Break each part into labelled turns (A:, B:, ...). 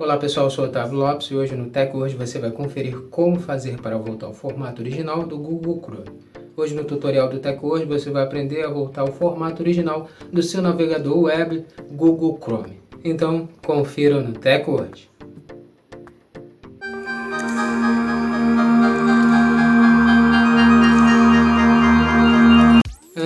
A: Olá pessoal, eu sou Otávio Lopes e hoje no Tech Hoje você vai conferir como fazer para voltar ao formato original do Google Chrome. Hoje no tutorial do Tech Hoje você vai aprender a voltar ao formato original do seu navegador web Google Chrome. Então confira no Tech Hoje.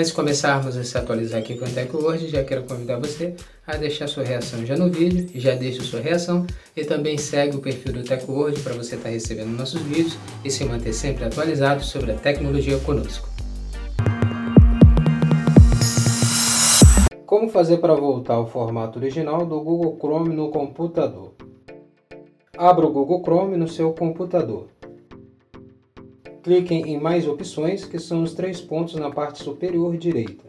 A: Antes de começarmos a se atualizar aqui com o TechWord, já quero convidar você a deixar sua reação já no vídeo, já deixa sua reação e também segue o perfil do TechWord para você estar tá recebendo nossos vídeos e se manter sempre atualizado sobre a tecnologia conosco. Como fazer para voltar ao formato original do Google Chrome no computador? Abra o Google Chrome no seu computador cliquem em Mais opções, que são os três pontos na parte superior direita.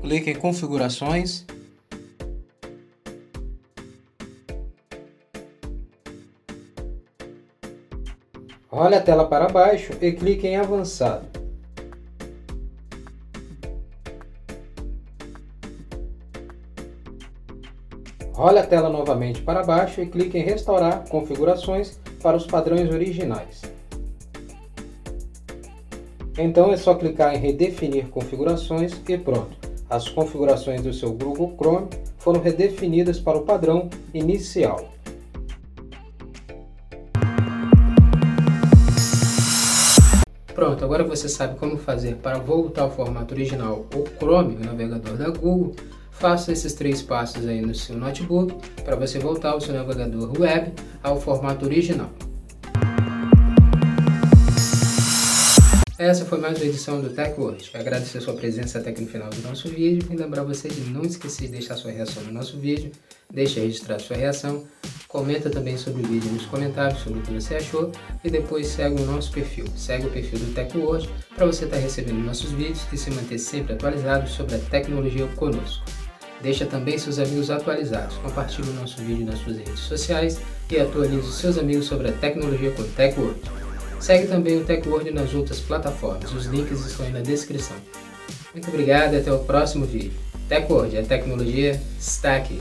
A: Clique em Configurações. Role a tela para baixo e clique em Avançado. Role a tela novamente para baixo e clique em Restaurar configurações para os padrões originais. Então é só clicar em Redefinir configurações e pronto. As configurações do seu Google Chrome foram redefinidas para o padrão inicial. Pronto, agora você sabe como fazer para voltar ao formato original o Chrome, o navegador da Google. Faça esses três passos aí no seu notebook para você voltar o seu navegador web ao formato original. Essa foi mais uma edição do TechWord. Agradecer sua presença até aqui no final do nosso vídeo e lembrar você de não esquecer de deixar sua reação no nosso vídeo, deixe registrar sua reação, comenta também sobre o vídeo nos comentários sobre o que você achou e depois segue o nosso perfil. Segue o perfil do TechWord para você estar recebendo nossos vídeos e se manter sempre atualizado sobre a tecnologia conosco. Deixa também seus amigos atualizados, compartilhe o nosso vídeo nas suas redes sociais e atualize seus amigos sobre a tecnologia com TechWord. Segue também o TechWord nas outras plataformas, os links estão aí na descrição. Muito obrigado e até o próximo vídeo. TechWord, a tecnologia está aqui.